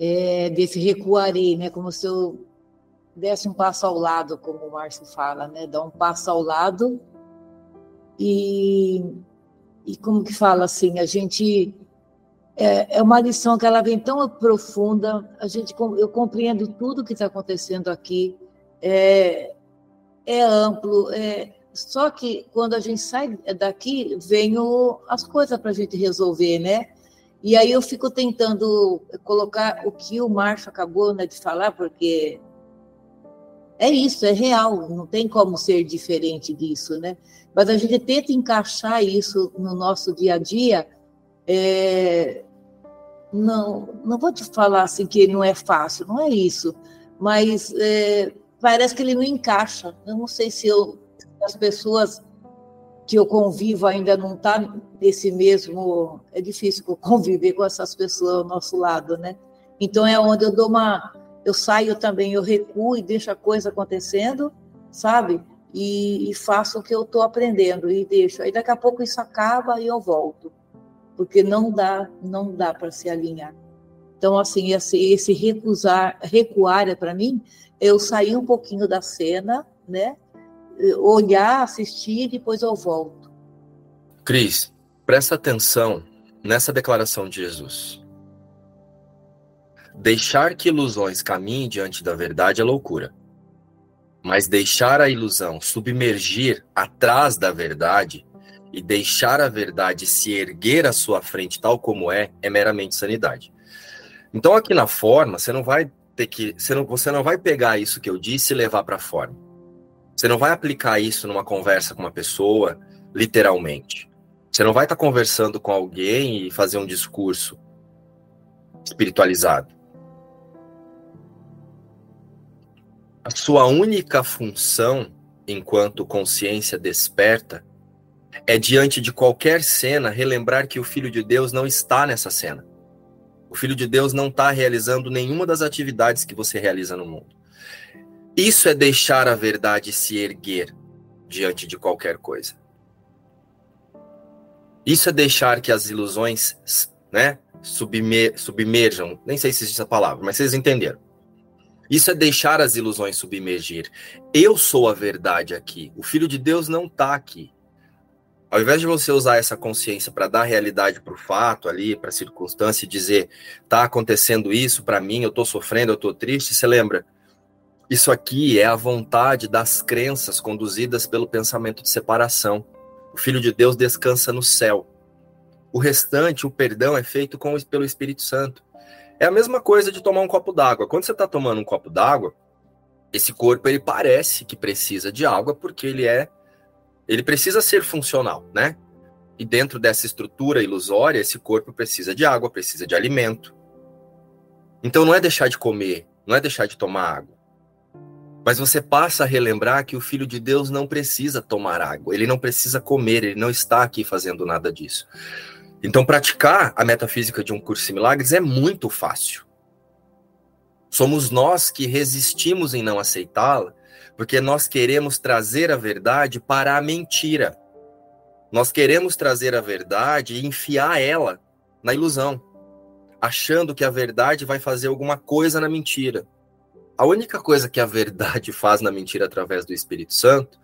É, desse recuarei, né? Como se eu desse um passo ao lado, como o Márcio fala, né? Dar um passo ao lado e, e como que fala assim, a gente é, é uma lição que ela vem tão profunda, a gente eu compreendo tudo que está acontecendo aqui, é, é amplo, é, só que quando a gente sai daqui, vem o, as coisas para a gente resolver, né? E aí eu fico tentando colocar o que o Márcio acabou né, de falar, porque é isso, é real, não tem como ser diferente disso, né? Mas a gente tenta encaixar isso no nosso dia a dia. É... Não, não vou te falar assim que não é fácil, não é isso, mas é... parece que ele não encaixa. Eu não sei se eu as pessoas que eu convivo ainda não está nesse mesmo. É difícil conviver com essas pessoas ao nosso lado, né? Então é onde eu dou uma. Eu saio também, eu recuo e deixo a coisa acontecendo, sabe? E, e faço o que eu estou aprendendo e deixo. Aí daqui a pouco isso acaba e eu volto, porque não dá, não dá para se alinhar. Então assim, esse, esse recusar, recuar é para mim, eu sair um pouquinho da cena, né? Olhar, assistir e depois eu volto. Cris, presta atenção nessa declaração de Jesus. Deixar que ilusões caminhem diante da verdade é loucura. Mas deixar a ilusão submergir atrás da verdade e deixar a verdade se erguer à sua frente tal como é, é meramente sanidade. Então aqui na forma, você não vai ter que, você não, você não vai pegar isso que eu disse e levar para a forma. Você não vai aplicar isso numa conversa com uma pessoa, literalmente. Você não vai estar tá conversando com alguém e fazer um discurso espiritualizado. A sua única função, enquanto consciência desperta, é diante de qualquer cena relembrar que o Filho de Deus não está nessa cena. O Filho de Deus não está realizando nenhuma das atividades que você realiza no mundo. Isso é deixar a verdade se erguer diante de qualquer coisa. Isso é deixar que as ilusões, né, submer, submerjam. Nem sei se existe essa palavra, mas vocês entenderam. Isso é deixar as ilusões submergir. Eu sou a verdade aqui. O Filho de Deus não está aqui. Ao invés de você usar essa consciência para dar realidade para o fato ali, para a circunstância e dizer, está acontecendo isso para mim, eu estou sofrendo, eu estou triste, você lembra? Isso aqui é a vontade das crenças conduzidas pelo pensamento de separação. O Filho de Deus descansa no céu. O restante, o perdão, é feito com, pelo Espírito Santo. É a mesma coisa de tomar um copo d'água. Quando você está tomando um copo d'água, esse corpo ele parece que precisa de água porque ele é, ele precisa ser funcional, né? E dentro dessa estrutura ilusória, esse corpo precisa de água, precisa de alimento. Então não é deixar de comer, não é deixar de tomar água mas você passa a relembrar que o Filho de Deus não precisa tomar água, ele não precisa comer, ele não está aqui fazendo nada disso. Então, praticar a metafísica de um curso de milagres é muito fácil. Somos nós que resistimos em não aceitá-la, porque nós queremos trazer a verdade para a mentira. Nós queremos trazer a verdade e enfiar ela na ilusão, achando que a verdade vai fazer alguma coisa na mentira. A única coisa que a verdade faz na mentira através do Espírito Santo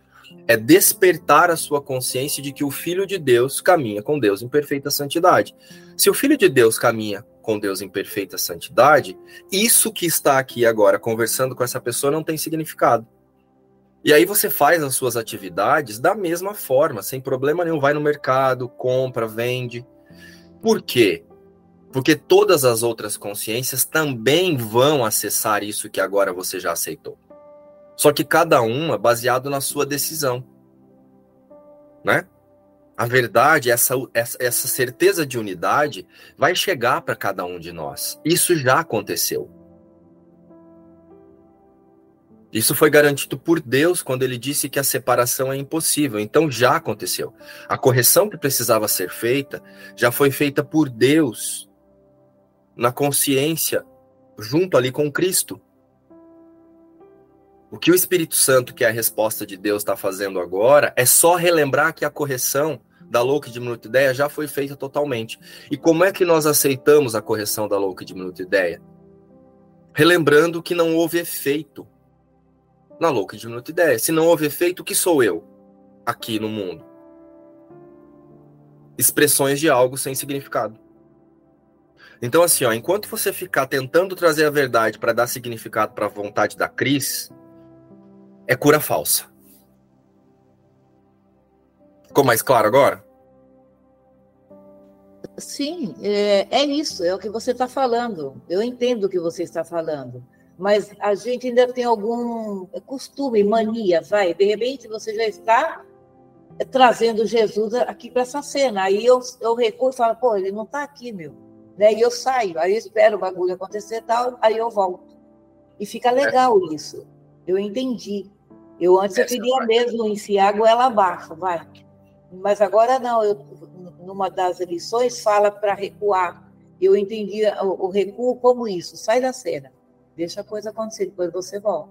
é despertar a sua consciência de que o Filho de Deus caminha com Deus em perfeita santidade. Se o Filho de Deus caminha com Deus em perfeita santidade, isso que está aqui agora conversando com essa pessoa não tem significado. E aí você faz as suas atividades da mesma forma, sem problema nenhum, vai no mercado, compra, vende. Por quê? Porque todas as outras consciências também vão acessar isso que agora você já aceitou. Só que cada uma baseado na sua decisão. Né? A verdade, essa, essa, essa certeza de unidade vai chegar para cada um de nós. Isso já aconteceu. Isso foi garantido por Deus quando ele disse que a separação é impossível. Então já aconteceu. A correção que precisava ser feita já foi feita por Deus na consciência, junto ali com Cristo. O que o Espírito Santo, que é a resposta de Deus, está fazendo agora é só relembrar que a correção da louca e diminuta ideia já foi feita totalmente. E como é que nós aceitamos a correção da louca e diminuta ideia? Relembrando que não houve efeito na louca e diminuta ideia. Se não houve efeito, o que sou eu aqui no mundo? Expressões de algo sem significado. Então, assim, ó, enquanto você ficar tentando trazer a verdade para dar significado para a vontade da Cris, é cura falsa. Ficou mais claro agora? Sim, é, é isso, é o que você está falando. Eu entendo o que você está falando. Mas a gente ainda tem algum costume, mania, vai. De repente você já está trazendo Jesus aqui para essa cena. Aí eu, eu recuo e falo, pô, ele não está aqui, meu. Né? E eu saio, aí eu espero o bagulho acontecer tal, aí eu volto. E fica legal é. isso. Eu entendi. Eu antes Essa eu queria parte. mesmo enfiar a goela abaixo, vai. Mas agora não, eu, numa das lições fala para recuar. Eu entendi o, o, recuo como isso, sai da cena, deixa a coisa acontecer, depois você volta.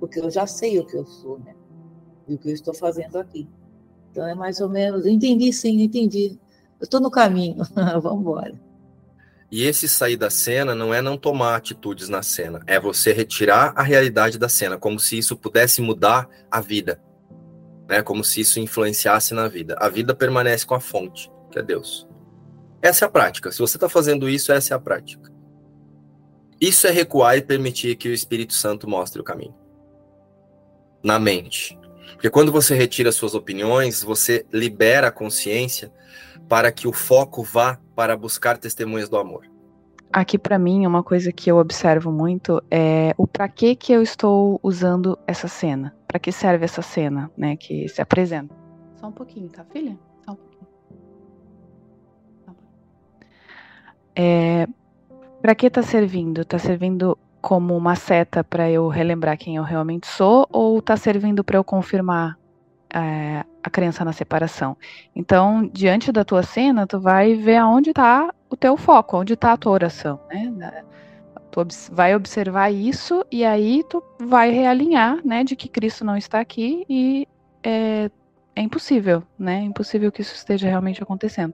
Porque eu já sei o que eu sou, né? E o que eu estou fazendo aqui. Então é mais ou menos, entendi sim, entendi. Eu estou no caminho, vamos embora. E esse sair da cena não é não tomar atitudes na cena, é você retirar a realidade da cena, como se isso pudesse mudar a vida né? Como se isso influenciasse na vida. A vida permanece com a fonte, que é Deus. Essa é a prática. Se você está fazendo isso, essa é a prática. Isso é recuar e permitir que o Espírito Santo mostre o caminho. Na mente. Porque quando você retira suas opiniões, você libera a consciência para que o foco vá para buscar testemunhas do amor. Aqui para mim, uma coisa que eu observo muito é o para que que eu estou usando essa cena para que serve essa cena, né, que se apresenta. Só um pouquinho, tá, filha? Só um pouquinho. É, para que tá servindo? Tá servindo como uma seta para eu relembrar quem eu realmente sou ou tá servindo para eu confirmar é, a crença na separação? Então, diante da tua cena, tu vai ver aonde está o teu foco, onde está a tua oração, né? Tu vai observar isso e aí tu vai realinhar, né, de que Cristo não está aqui e é, é impossível, né? É impossível que isso esteja realmente acontecendo.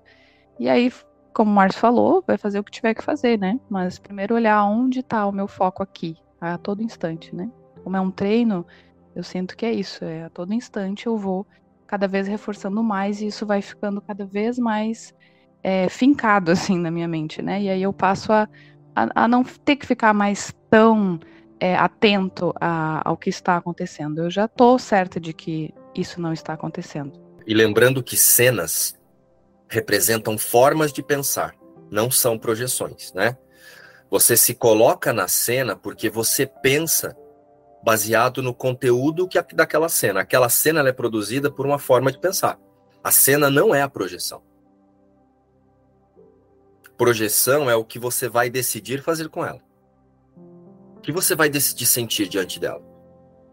E aí, como o Márcio falou, vai fazer o que tiver que fazer, né? Mas primeiro olhar onde está o meu foco aqui, a todo instante, né? Como é um treino, eu sinto que é isso, é a todo instante eu vou cada vez reforçando mais e isso vai ficando cada vez mais é, fincado assim na minha mente, né? E aí eu passo a a, a não ter que ficar mais tão é, atento a, ao que está acontecendo. Eu já estou certa de que isso não está acontecendo. E lembrando que cenas representam formas de pensar, não são projeções, né? Você se coloca na cena porque você pensa baseado no conteúdo que daquela cena. Aquela cena é produzida por uma forma de pensar. A cena não é a projeção. Projeção é o que você vai decidir fazer com ela. O que você vai decidir sentir diante dela.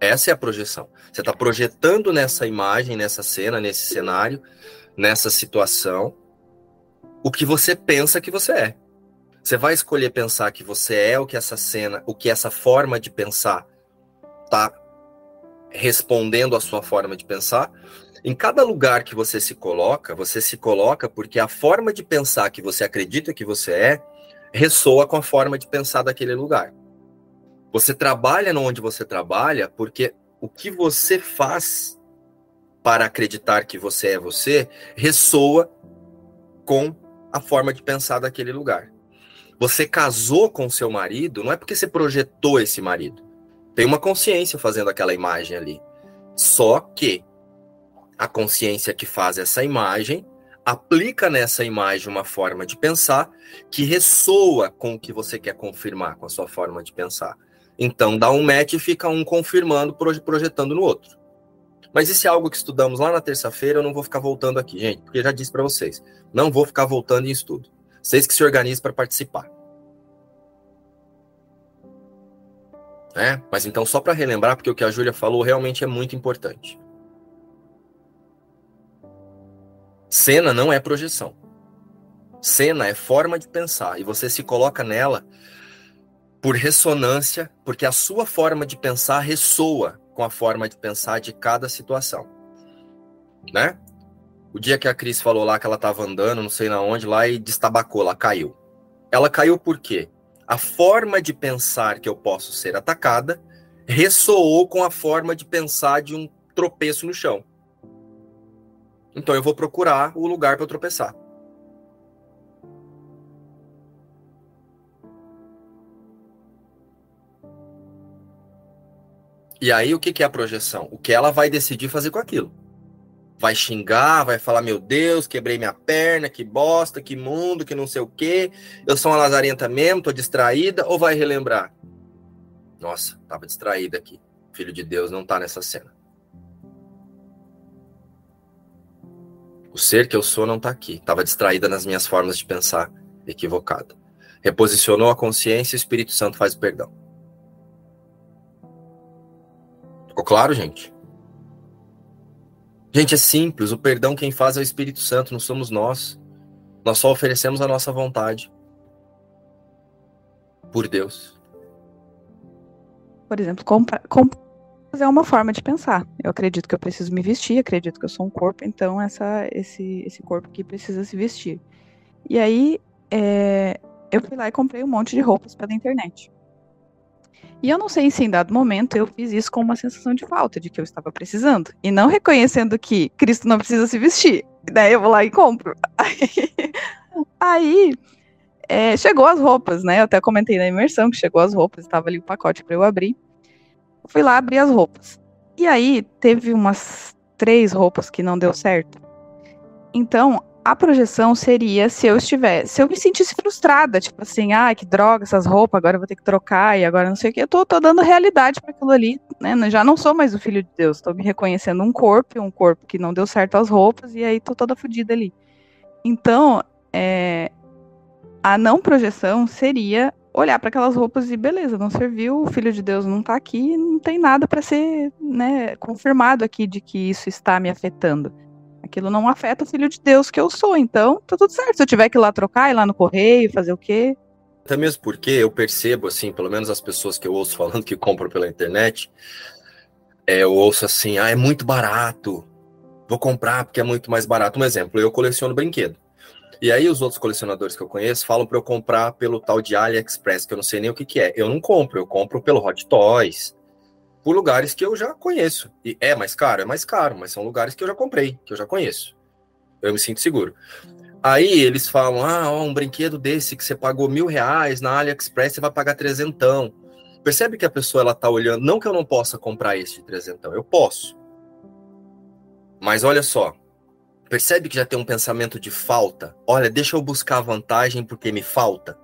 Essa é a projeção. Você está projetando nessa imagem, nessa cena, nesse cenário, nessa situação, o que você pensa que você é. Você vai escolher pensar que você é o que essa cena, o que essa forma de pensar está respondendo à sua forma de pensar, em cada lugar que você se coloca, você se coloca porque a forma de pensar que você acredita que você é ressoa com a forma de pensar daquele lugar. Você trabalha onde você trabalha porque o que você faz para acreditar que você é você ressoa com a forma de pensar daquele lugar. Você casou com seu marido não é porque você projetou esse marido. Tem uma consciência fazendo aquela imagem ali. Só que a consciência que faz essa imagem aplica nessa imagem uma forma de pensar que ressoa com o que você quer confirmar com a sua forma de pensar. Então dá um match e fica um confirmando, projetando no outro. Mas isso é algo que estudamos lá na terça-feira, eu não vou ficar voltando aqui, gente, porque já disse para vocês, não vou ficar voltando em estudo. Vocês que se organizem para participar. É, mas então só para relembrar, porque o que a Júlia falou realmente é muito importante. Cena não é projeção. Cena é forma de pensar e você se coloca nela por ressonância, porque a sua forma de pensar ressoa com a forma de pensar de cada situação, né? O dia que a Cris falou lá que ela estava andando, não sei na onde, lá e destabacou, ela caiu. Ela caiu por quê? A forma de pensar que eu posso ser atacada ressoou com a forma de pensar de um tropeço no chão. Então eu vou procurar o lugar para tropeçar. E aí o que é a projeção? O que ela vai decidir fazer com aquilo? vai xingar, vai falar: Meu Deus, quebrei minha perna, que bosta, que mundo, que não sei o quê, eu sou uma lazarenta mesmo, tô distraída, ou vai relembrar? Nossa, tava distraída aqui. Filho de Deus não tá nessa cena. O ser que eu sou não tá aqui. Tava distraída nas minhas formas de pensar equivocada. Reposicionou a consciência e o Espírito Santo faz o perdão. Ficou claro, gente? Gente, é simples. O perdão quem faz é o Espírito Santo, não somos nós. Nós só oferecemos a nossa vontade. Por Deus. Por exemplo, comprar é uma forma de pensar. Eu acredito que eu preciso me vestir, acredito que eu sou um corpo, então essa, esse, esse corpo aqui precisa se vestir. E aí, é, eu fui lá e comprei um monte de roupas pela internet. E eu não sei se em dado momento eu fiz isso com uma sensação de falta, de que eu estava precisando. E não reconhecendo que Cristo não precisa se vestir. Daí eu vou lá e compro. Aí, aí é, chegou as roupas, né? Eu até comentei na imersão que chegou as roupas, estava ali o pacote para eu abrir. Eu fui lá abrir as roupas. E aí teve umas três roupas que não deu certo. Então, a projeção seria se eu estivesse, se eu me sentisse frustrada, tipo assim, ah, que droga essas roupas, agora eu vou ter que trocar e agora não sei o que, eu tô, tô dando realidade para aquilo ali, né? Já não sou mais o filho de Deus, tô me reconhecendo um corpo, um corpo que não deu certo as roupas e aí tô toda fodida ali. Então, é, a não projeção seria olhar para aquelas roupas e beleza, não serviu, o filho de Deus não tá aqui, não tem nada para ser, né, confirmado aqui de que isso está me afetando. Aquilo não afeta o filho de Deus que eu sou, então tá tudo certo. Se eu tiver que ir lá trocar, ir lá no correio, fazer o quê? Até mesmo porque eu percebo, assim, pelo menos as pessoas que eu ouço falando que compram pela internet, é, eu ouço assim, ah, é muito barato, vou comprar porque é muito mais barato. Um exemplo, eu coleciono brinquedo. E aí os outros colecionadores que eu conheço falam para eu comprar pelo tal de AliExpress, que eu não sei nem o que, que é. Eu não compro, eu compro pelo Hot Toys, por lugares que eu já conheço. E é mais caro? É mais caro, mas são lugares que eu já comprei, que eu já conheço. Eu me sinto seguro. Aí eles falam: ah, ó, um brinquedo desse que você pagou mil reais na AliExpress, você vai pagar trezentão. Percebe que a pessoa ela tá olhando, não que eu não possa comprar esse de trezentão, eu posso. Mas olha só, percebe que já tem um pensamento de falta? Olha, deixa eu buscar vantagem porque me falta.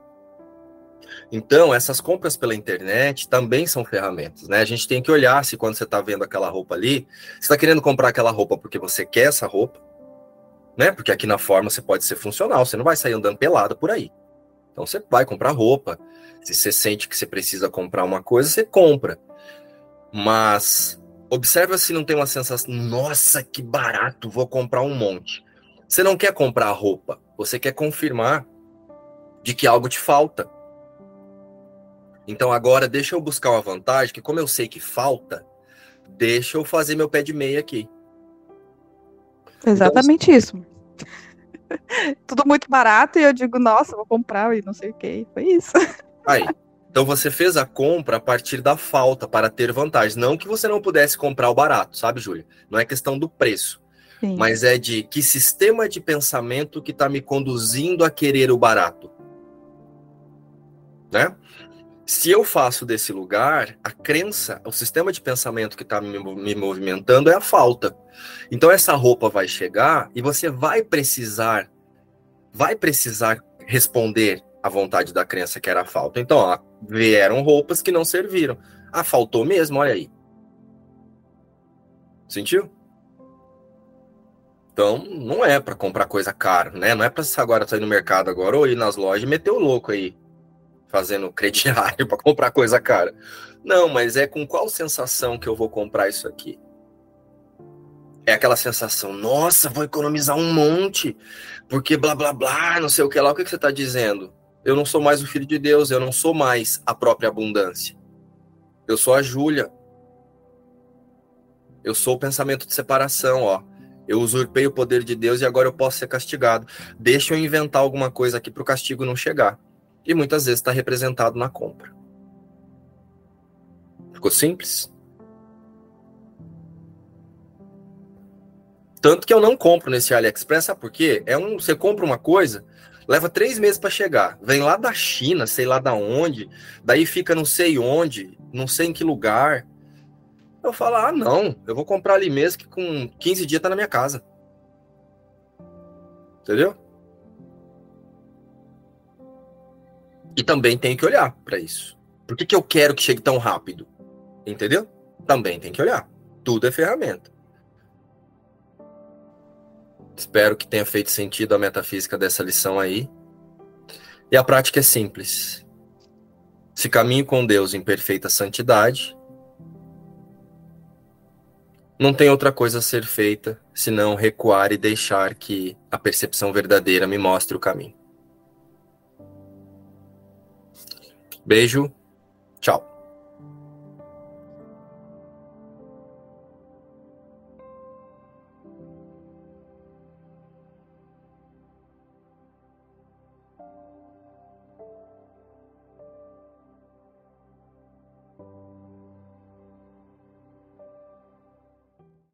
Então, essas compras pela internet também são ferramentas, né? A gente tem que olhar se quando você está vendo aquela roupa ali, você está querendo comprar aquela roupa porque você quer essa roupa, né? Porque aqui na forma você pode ser funcional, você não vai sair andando pelado por aí. Então você vai comprar roupa. Se você sente que você precisa comprar uma coisa, você compra. Mas observa se não tem uma sensação, nossa, que barato, vou comprar um monte. Você não quer comprar roupa, você quer confirmar de que algo te falta. Então agora deixa eu buscar uma vantagem, que como eu sei que falta, deixa eu fazer meu pé de meia aqui. Exatamente então, isso. Tudo muito barato e eu digo, nossa, vou comprar e não sei o que. Foi isso. Aí. Então você fez a compra a partir da falta para ter vantagem. Não que você não pudesse comprar o barato, sabe, Júlia? Não é questão do preço. Sim. Mas é de que sistema de pensamento que está me conduzindo a querer o barato. Né? Se eu faço desse lugar, a crença, o sistema de pensamento que está me, me movimentando é a falta. Então essa roupa vai chegar e você vai precisar, vai precisar responder à vontade da crença que era a falta. Então, ó, vieram roupas que não serviram. Ah, faltou mesmo, olha aí. Sentiu? Então, não é para comprar coisa cara, né? Não é para agora sair no mercado agora ou ir nas lojas e meter o louco aí fazendo crediário para comprar coisa cara. Não, mas é com qual sensação que eu vou comprar isso aqui? É aquela sensação, nossa, vou economizar um monte, porque blá blá blá, não sei o que lá. O que, que você está dizendo? Eu não sou mais o filho de Deus, eu não sou mais a própria abundância. Eu sou a Júlia. Eu sou o pensamento de separação, ó. Eu usurpei o poder de Deus e agora eu posso ser castigado. Deixa eu inventar alguma coisa aqui para o castigo não chegar. E muitas vezes está representado na compra. Ficou simples? Tanto que eu não compro nesse AliExpress, sabe por quê? É um, você compra uma coisa, leva três meses para chegar. Vem lá da China, sei lá da onde, daí fica não sei onde, não sei em que lugar. Eu falo, ah, não, eu vou comprar ali mesmo que com 15 dias tá na minha casa. Entendeu? E também tem que olhar para isso. Por que, que eu quero que chegue tão rápido? Entendeu? Também tem que olhar. Tudo é ferramenta. Espero que tenha feito sentido a metafísica dessa lição aí. E a prática é simples. Se caminho com Deus em perfeita santidade, não tem outra coisa a ser feita senão recuar e deixar que a percepção verdadeira me mostre o caminho. Beijo, tchau.